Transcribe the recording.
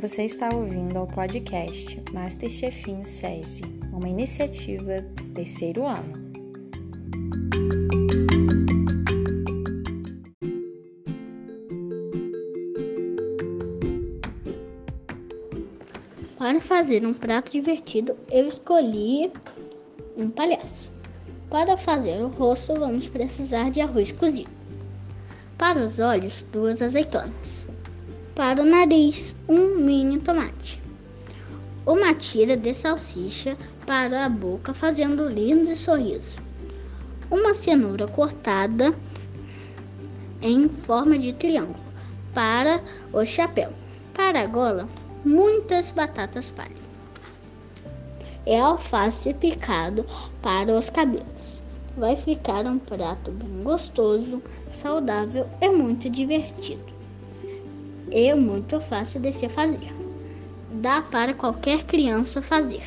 Você está ouvindo ao podcast Masterchefinho SESI, uma iniciativa do terceiro ano. Para fazer um prato divertido, eu escolhi um palhaço. Para fazer o rosto, vamos precisar de arroz cozido. Para os olhos, duas azeitonas. Para o nariz, um mini tomate. Uma tira de salsicha para a boca, fazendo lindo sorriso. Uma cenoura cortada em forma de triângulo para o chapéu. Para a gola, muitas batatas palha. E alface picado para os cabelos. Vai ficar um prato bem gostoso, saudável e muito divertido. E muito fácil de se fazer. Dá para qualquer criança fazer.